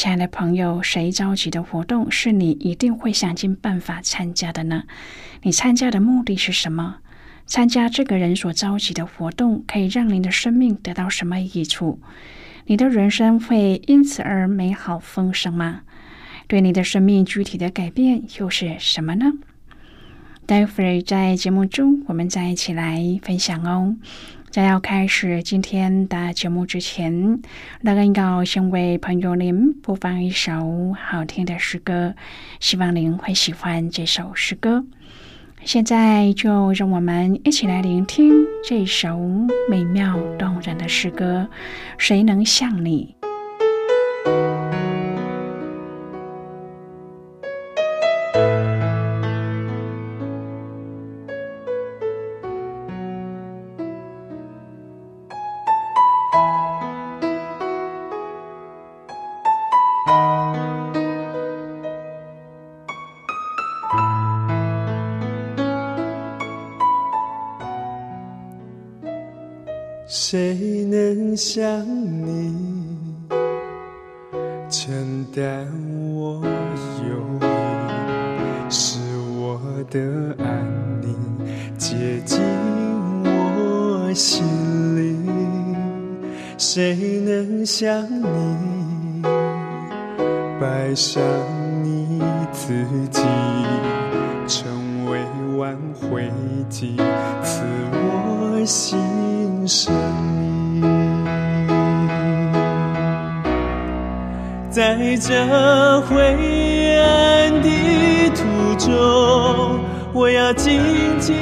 亲爱的朋友，谁召集的活动是你一定会想尽办法参加的呢？你参加的目的是什么？参加这个人所召集的活动，可以让您的生命得到什么益处？你的人生会因此而美好丰盛吗？对你的生命具体的改变又是什么呢？待会儿在节目中，我们再一起来分享哦。在要开始今天的节目之前，那个要先为朋友您播放一首好听的诗歌，希望您会喜欢这首诗歌。现在就让我们一起来聆听这首美妙动人的诗歌。谁能像你？心里？谁能像你摆上你自己，成为挽回剂，赐我心？生，在这灰暗的途中，我要静静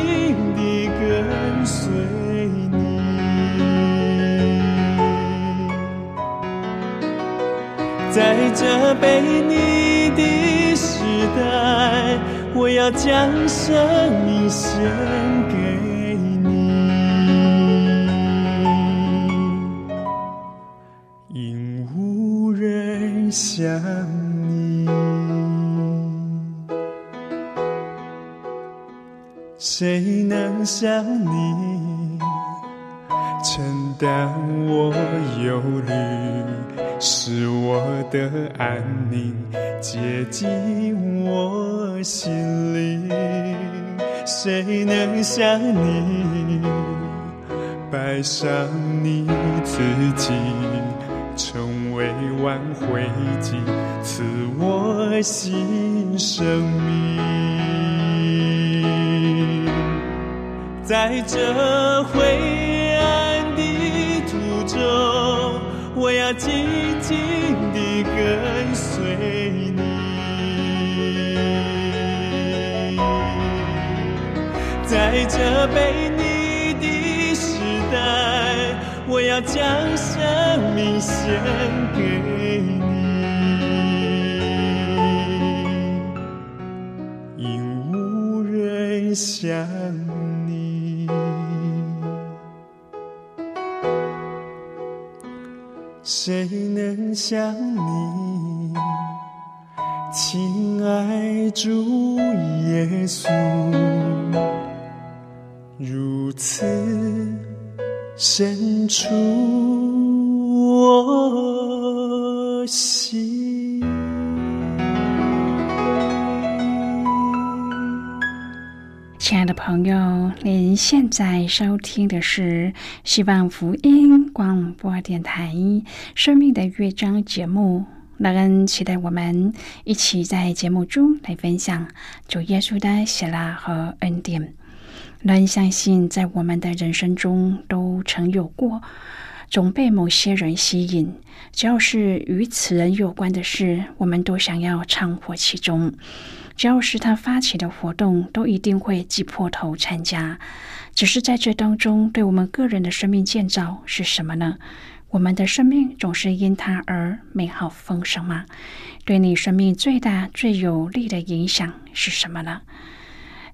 这被你的时代，我要将生命献给。想你，谁能像你？承担我忧虑，是我的安宁接近我心里？谁能像你摆上你自己？成为挽回剂，赐我新生命。在这灰紧紧地跟随你。在这被你的时代，我要将生命献给你，因无人像谁能像你，亲爱主耶稣，如此。深处我心。亲爱的朋友，您现在收听的是希望福音广播电台《生命的乐章》节目。乐恩期待我们一起在节目中来分享主耶稣的喜乐和恩典。人相信，在我们的人生中都曾有过，总被某些人吸引。只要是与此人有关的事，我们都想要掺和其中；只要是他发起的活动，都一定会挤破头参加。只是在这当中，对我们个人的生命建造是什么呢？我们的生命总是因他而美好丰盛吗？对你生命最大、最有利的影响是什么呢？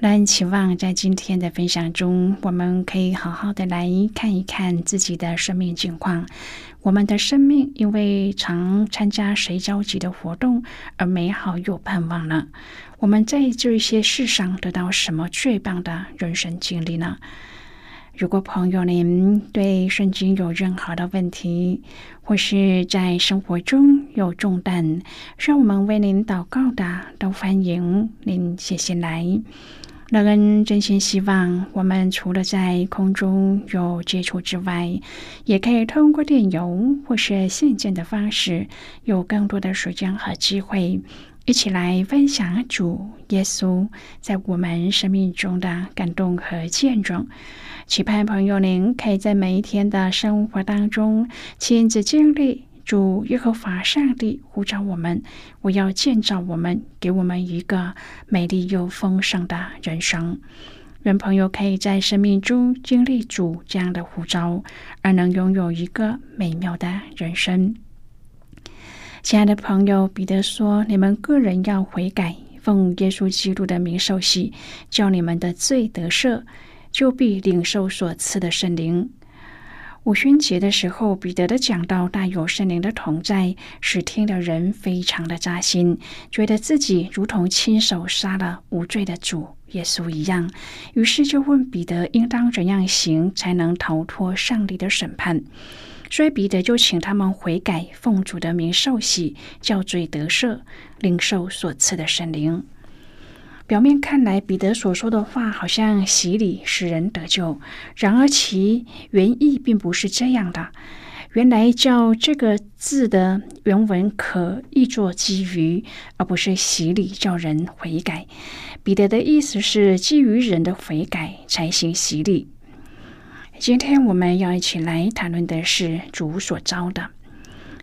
那期望在今天的分享中，我们可以好好的来看一看自己的生命境况。我们的生命因为常参加谁召集的活动而美好又盼望呢？我们在这些事上得到什么最棒的人生经历呢？如果朋友您对圣经有任何的问题，或是在生活中有重担，需要我们为您祷告的，都欢迎您写信来。乐恩真心希望，我们除了在空中有接触之外，也可以通过电邮或是信件的方式，有更多的时间和机会，一起来分享主耶稣在我们生命中的感动和见证。期盼朋友您可以在每一天的生活当中亲自经历。主耶和华上帝呼召我们，我要建造我们，给我们一个美丽又丰盛的人生。愿朋友可以在生命中经历主这样的呼召，而能拥有一个美妙的人生。亲爱的朋友，彼得说：“你们个人要悔改，奉耶稣基督的名受洗，叫你们的罪得赦，就必领受所赐的圣灵。”五旬节的时候，彼得的讲道大有圣灵的同在，使听的人非常的扎心，觉得自己如同亲手杀了无罪的主耶稣一样。于是就问彼得应当怎样行，才能逃脱上帝的审判。所以彼得就请他们悔改，奉主的名受洗，叫罪得赦，领受所赐的圣灵。表面看来，彼得所说的话好像洗礼使人得救，然而其原意并不是这样的。原来叫这个字的原文可译作基于，而不是洗礼叫人悔改。彼得的意思是基于人的悔改才行洗礼。今天我们要一起来谈论的是主所招的。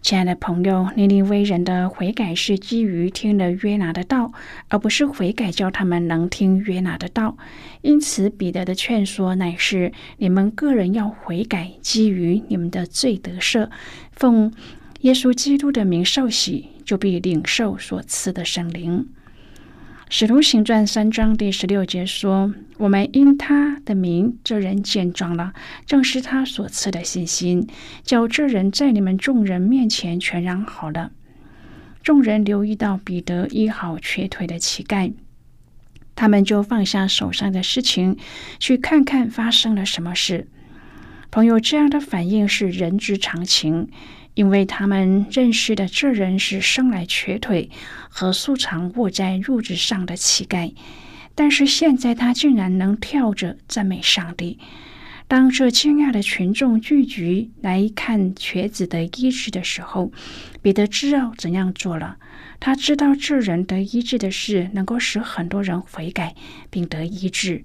亲爱的朋友，尼尼微人的悔改是基于听了约拿的道，而不是悔改叫他们能听约拿的道。因此，彼得的劝说乃是：你们个人要悔改，基于你们的罪得赦，奉耶稣基督的名受洗，就必领受所赐的圣灵。使徒行传三章第十六节说：“我们因他的名，这人见状了，正是他所赐的信心，叫这人在你们众人面前全然好了。”众人留意到彼得医好瘸腿的乞丐，他们就放下手上的事情，去看看发生了什么事。朋友这样的反应是人之常情。因为他们认识的这人是生来瘸腿和素常卧在褥子上的乞丐，但是现在他竟然能跳着赞美上帝。当这惊讶的群众聚集来看瘸子的医治的时候，彼得知道怎样做了。他知道这人得医治的事能够使很多人悔改并得医治，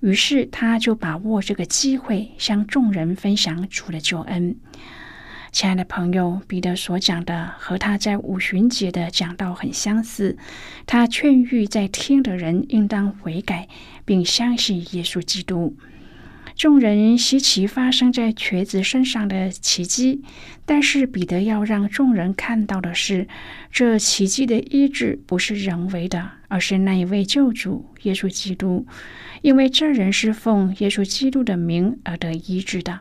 于是他就把握这个机会向众人分享主的救恩。亲爱的朋友，彼得所讲的和他在五旬节的讲道很相似。他劝喻在听的人应当悔改，并相信耶稣基督。众人稀奇发生在瘸子身上的奇迹，但是彼得要让众人看到的是，这奇迹的医治不是人为的，而是那一位救主耶稣基督，因为这人是奉耶稣基督的名而得医治的。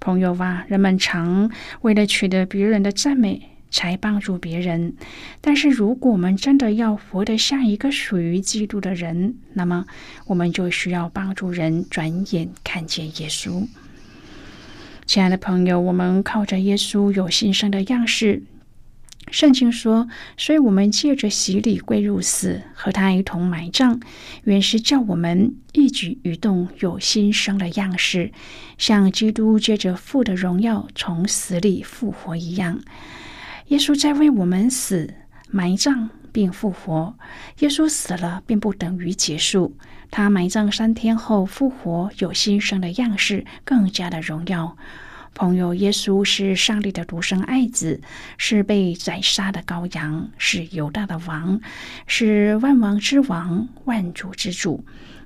朋友啊，人们常为了取得别人的赞美才帮助别人，但是如果我们真的要活得像一个属于基督的人，那么我们就需要帮助人转眼看见耶稣。亲爱的朋友，我们靠着耶稣有新生的样式。圣经说，所以我们借着洗礼归入死，和他一同埋葬，原是叫我们一举一动有新生的样式，像基督借着父的荣耀从死里复活一样。耶稣在为我们死、埋葬并复活。耶稣死了，并不等于结束。他埋葬三天后复活，有新生的样式，更加的荣耀。朋友，耶稣是上帝的独生爱子，是被宰杀的羔羊，是犹大的王，是万王之王、万主之主。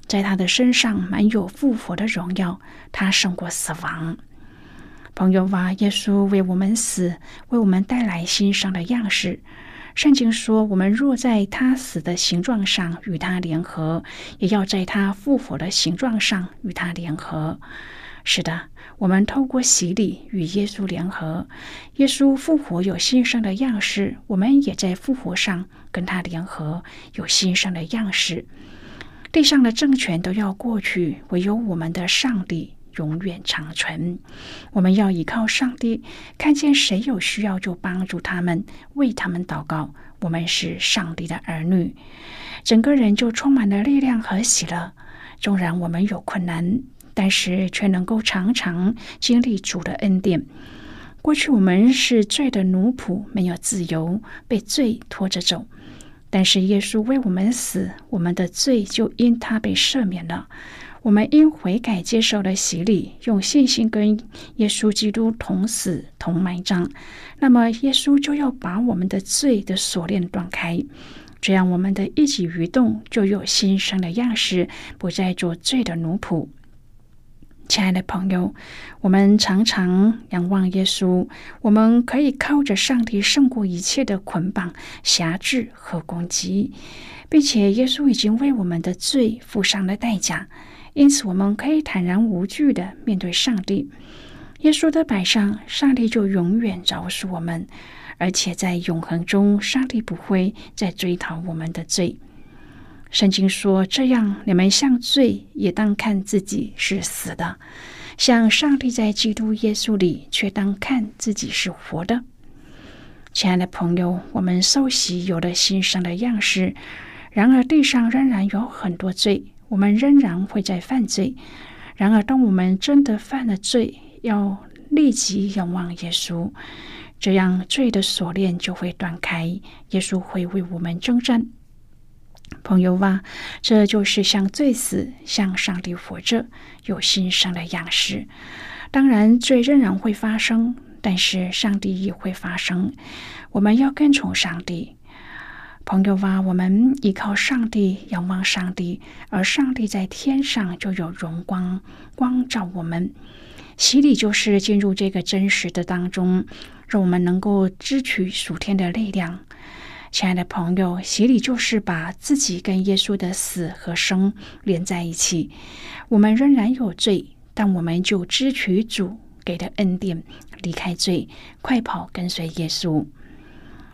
在他的身上满有复活的荣耀，他胜过死亡。朋友啊，耶稣为我们死，为我们带来新生的样式。圣经说，我们若在他死的形状上与他联合，也要在他复活的形状上与他联合。是的，我们透过洗礼与耶稣联合，耶稣复活有新生的样式，我们也在复活上跟他联合，有新生的样式。地上的政权都要过去，唯有我们的上帝永远长存。我们要依靠上帝，看见谁有需要就帮助他们，为他们祷告。我们是上帝的儿女，整个人就充满了力量和喜乐。纵然我们有困难。但是却能够常常经历主的恩典。过去我们是罪的奴仆，没有自由，被罪拖着走。但是耶稣为我们死，我们的罪就因他被赦免了。我们因悔改接受了洗礼，用信心跟耶稣基督同死同埋葬。那么耶稣就要把我们的罪的锁链断开，这样我们的一举一动就有新生的样式，不再做罪的奴仆。亲爱的朋友，我们常常仰望耶稣，我们可以靠着上帝胜过一切的捆绑、辖制和攻击，并且耶稣已经为我们的罪付上了代价，因此我们可以坦然无惧的面对上帝。耶稣的摆上，上帝就永远饶恕我们，而且在永恒中，上帝不会再追讨我们的罪。圣经说：“这样，你们像罪，也当看自己是死的；像上帝在基督耶稣里，却当看自己是活的。”亲爱的朋友，我们受洗有了新生的样式，然而地上仍然有很多罪，我们仍然会在犯罪。然而，当我们真的犯了罪，要立即仰望耶稣，这样罪的锁链就会断开，耶稣会为我们征战。朋友哇，这就是向罪死，向上帝活着，有新生的样式。当然，罪仍然会发生，但是上帝也会发生。我们要跟从上帝。朋友哇，我们依靠上帝，仰望上帝，而上帝在天上就有荣光光照我们。洗礼就是进入这个真实的当中，让我们能够支取属天的力量。亲爱的朋友，洗礼就是把自己跟耶稣的死和生连在一起。我们仍然有罪，但我们就支取主给的恩典，离开罪，快跑跟随耶稣。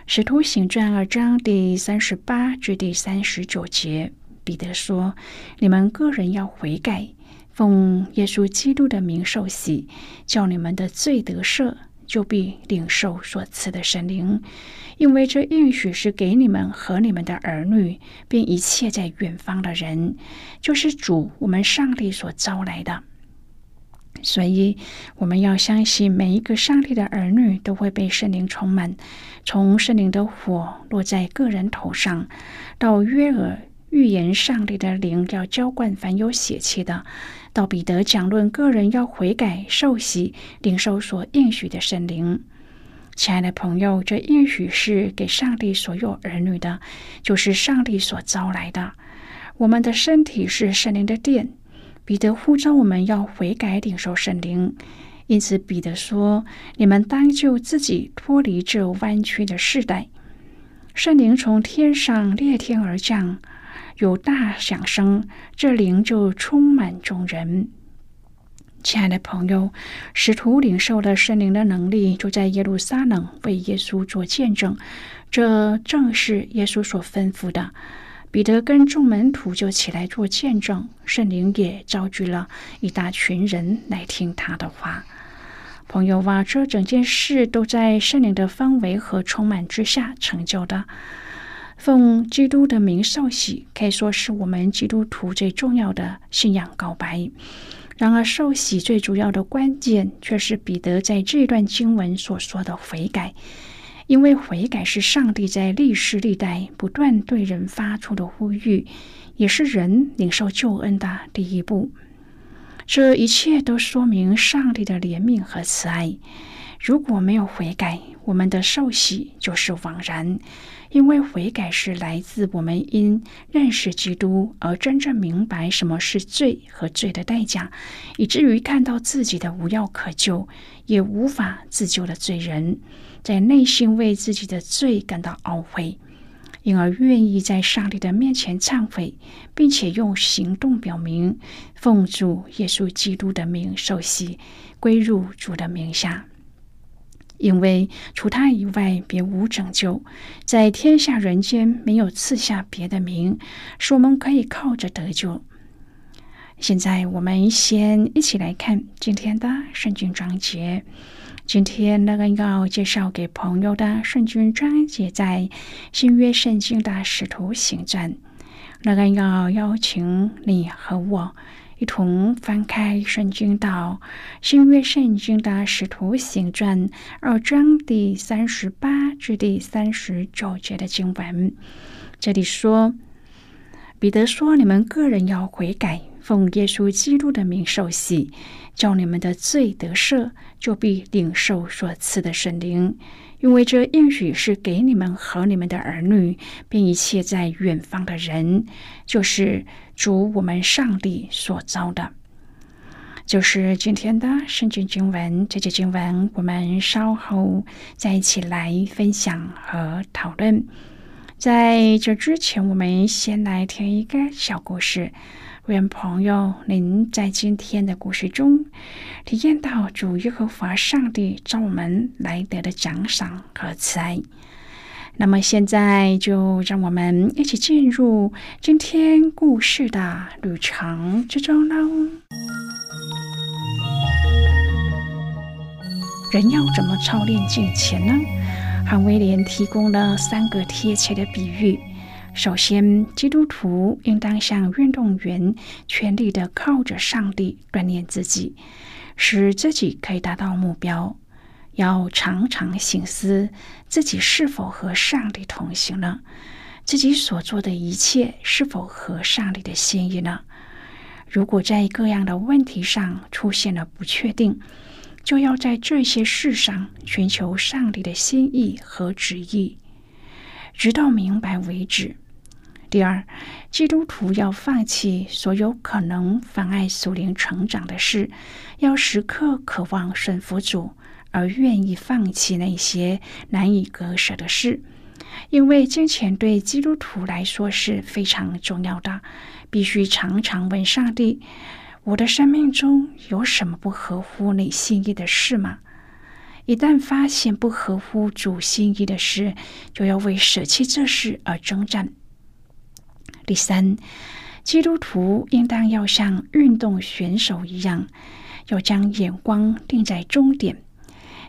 使徒行传二章第三十八至第三十九节，彼得说：“你们个人要悔改，奉耶稣基督的名受洗，叫你们的罪得赦。”就必领受所赐的神灵，因为这应许是给你们和你们的儿女，并一切在远方的人，就是主我们上帝所招来的。所以，我们要相信每一个上帝的儿女都会被圣灵充满，从圣灵的火落在个人头上，到约尔预言上帝的灵要浇灌凡有血气的。到彼得讲论个人要悔改受洗领受所应许的圣灵，亲爱的朋友，这应许是给上帝所有儿女的，就是上帝所招来的。我们的身体是圣灵的殿，彼得呼召我们要悔改领受圣灵，因此彼得说：“你们当就自己脱离这弯曲的世代。”圣灵从天上裂天而降，有大响声，这灵就充满众人。亲爱的朋友，使徒领受了圣灵的能力，就在耶路撒冷为耶稣做见证。这正是耶稣所吩咐的。彼得跟众门徒就起来做见证，圣灵也召聚了一大群人来听他的话。朋友啊，这整件事都在圣灵的氛围和充满之下成就的。奉基督的名受洗，可以说是我们基督徒最重要的信仰告白。然而，受洗最主要的关键却是彼得在这段经文所说的悔改，因为悔改是上帝在历史历代不断对人发出的呼吁，也是人领受救恩的第一步。这一切都说明上帝的怜悯和慈爱。如果没有悔改，我们的受洗就是枉然。因为悔改是来自我们因认识基督而真正明白什么是罪和罪的代价，以至于看到自己的无药可救，也无法自救的罪人，在内心为自己的罪感到懊悔，因而愿意在上帝的面前忏悔，并且用行动表明奉主耶稣基督的名受洗，归入主的名下。因为除他以外，别无拯救，在天下人间没有赐下别的名，使我们可以靠着得救。现在，我们先一起来看今天的圣经章节。今天那个要介绍给朋友的圣经章节，在新约圣经的使徒行传。那个要邀请你和我。一同翻开圣经到新约圣经的使徒行传二章第三十八至第三十九节的经文。这里说，彼得说：“你们个人要悔改，奉耶稣基督的名受洗，叫你们的罪得赦，就必领受所赐的圣灵。因为这应许是给你们和你们的儿女，并一切在远方的人，就是。”主我们上帝所造的，就是今天的圣经经文。这节经文我们稍后再一起来分享和讨论。在这之前，我们先来听一个小故事。愿朋友您在今天的故事中体验到主耶和华上帝召我们来得的奖赏和慈爱。那么现在就让我们一起进入今天故事的旅程之中喽。人要怎么操练金钱呢？汉威廉提供了三个贴切的比喻。首先，基督徒应当像运动员，全力的靠着上帝锻炼自己，使自己可以达到目标。要常常醒思自己是否和上帝同行呢？自己所做的一切是否合上帝的心意呢？如果在各样的问题上出现了不确定，就要在这些事上寻求上帝的心意和旨意，直到明白为止。第二，基督徒要放弃所有可能妨碍属灵成长的事，要时刻渴望顺服主。而愿意放弃那些难以割舍的事，因为金钱对基督徒来说是非常重要的。必须常常问上帝：我的生命中有什么不合乎你心意的事吗？一旦发现不合乎主心意的事，就要为舍弃这事而征战。第三，基督徒应当要像运动选手一样，要将眼光定在终点。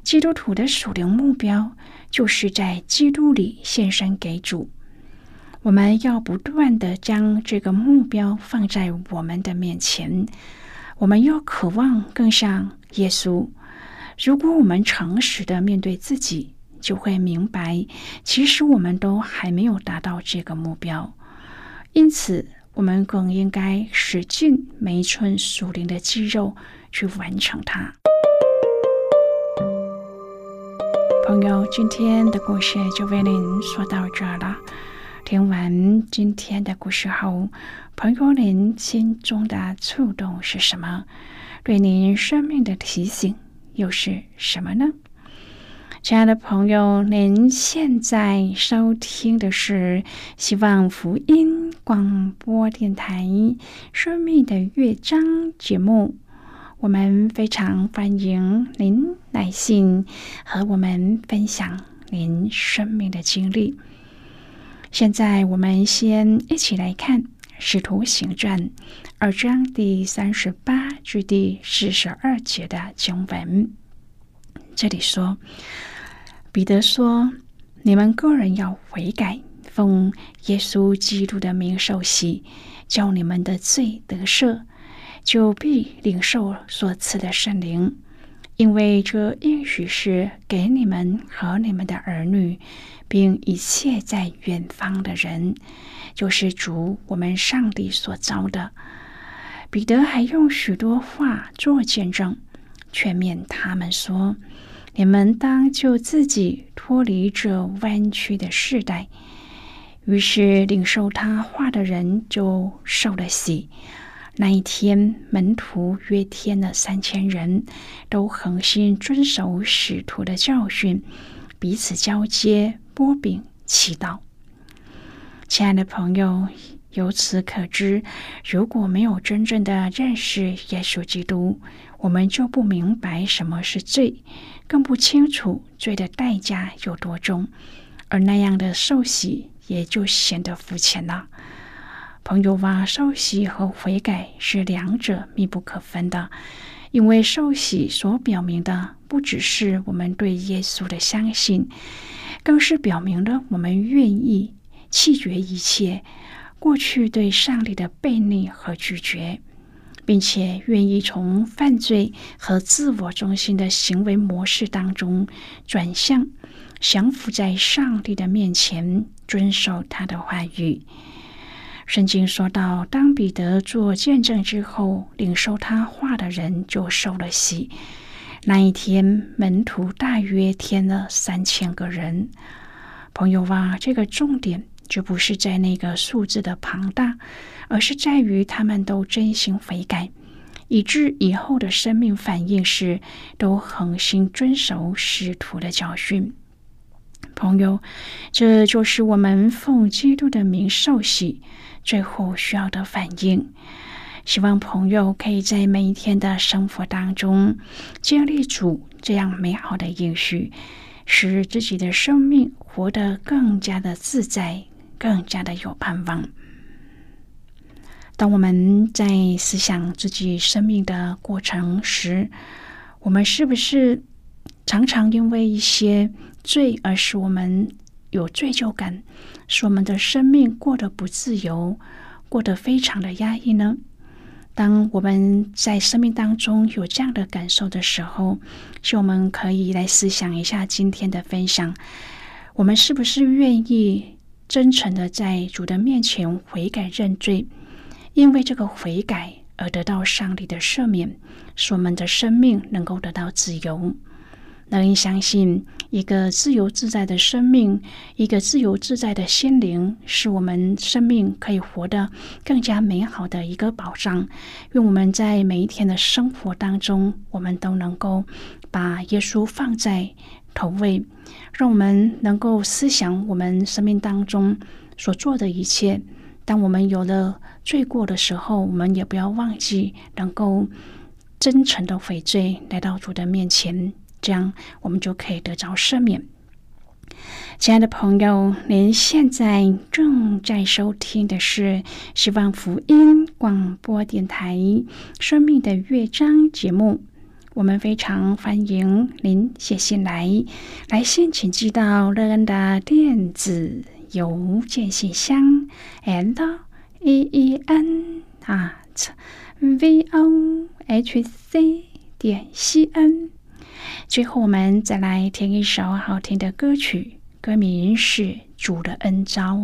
基督徒的属灵目标，就是在基督里献身给主。我们要不断的将这个目标放在我们的面前。我们要渴望更像耶稣。如果我们诚实的面对自己，就会明白，其实我们都还没有达到这个目标。因此，我们更应该使尽每一寸属灵的肌肉去完成它。朋友，今天的故事就为您说到这了。听完今天的故事后，朋友您心中的触动是什么？对您生命的提醒又是什么呢？亲爱的朋友，您现在收听的是希望福音广播电台《生命的乐章》节目。我们非常欢迎您来信和我们分享您生命的经历。现在，我们先一起来看《使徒行传》二章第三十八至第四十二节的经文。这里说。彼得说：“你们个人要悔改，奉耶稣基督的名受洗，叫你们的罪得赦，就必领受所赐的圣灵。因为这应许是给你们和你们的儿女，并一切在远方的人，就是主我们上帝所造的。”彼得还用许多话做见证，劝勉他们说。你们当就自己脱离这弯曲的世代。于是领受他话的人就受了洗。那一天，门徒约添了三千人，都恒心遵守使徒的教训，彼此交接、波饼、祈祷。亲爱的朋友，由此可知，如果没有真正的认识耶稣基督，我们就不明白什么是罪。更不清楚罪的代价有多重，而那样的受洗也就显得肤浅了。朋友ว่า受洗和悔改是两者密不可分的，因为受洗所表明的不只是我们对耶稣的相信，更是表明了我们愿意弃绝一切过去对上帝的背逆和拒绝。并且愿意从犯罪和自我中心的行为模式当中转向，降服在上帝的面前，遵守他的话语。圣经说到，当彼得做见证之后，领受他话的人就受了洗。那一天，门徒大约添了三千个人。朋友啊，这个重点就不是在那个数字的庞大。而是在于他们都真心悔改，以致以后的生命反应是都恒心遵守使徒的教训。朋友，这就是我们奉基督的名受洗最后需要的反应。希望朋友可以在每一天的生活当中经历主这样美好的应许，使自己的生命活得更加的自在，更加的有盼望。当我们在思想自己生命的过程时，我们是不是常常因为一些罪而使我们有罪疚感，使我们的生命过得不自由，过得非常的压抑呢？当我们在生命当中有这样的感受的时候，就我们可以来思想一下今天的分享：我们是不是愿意真诚的在主的面前悔改认罪？因为这个悔改而得到上帝的赦免，使我们的生命能够得到自由。能相信一个自由自在的生命，一个自由自在的心灵，是我们生命可以活得更加美好的一个保障。愿我们在每一天的生活当中，我们都能够把耶稣放在投喂，让我们能够思想我们生命当中所做的一切。当我们有了罪过的时候，我们也不要忘记能够真诚的悔罪，来到主的面前，这样我们就可以得着赦免。亲爱的朋友，您现在正在收听的是希望福音广播电台《生命的乐章》节目。我们非常欢迎您写信来，来信请寄到乐恩的电子。邮件信箱：l e e n at v o h c 点 c n。最后，我们再来听一首好听的歌曲，歌名是《主的恩招》。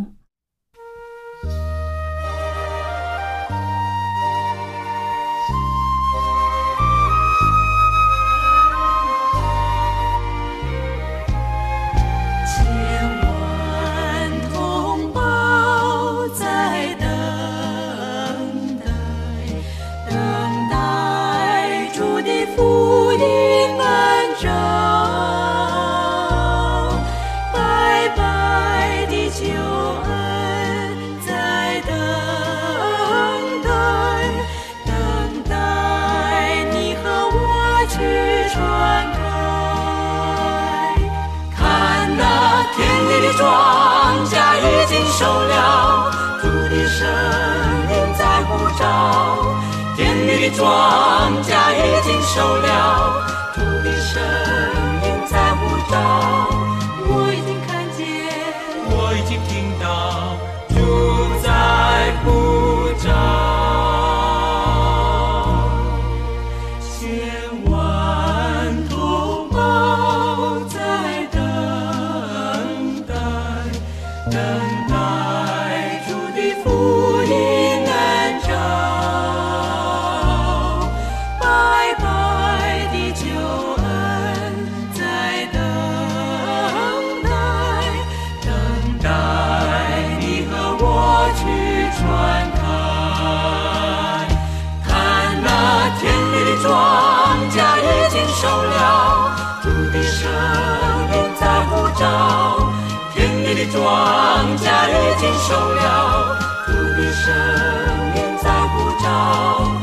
庄稼已经收了，土地声音在舞蹈。庄稼已经收了，土地声音在呼召。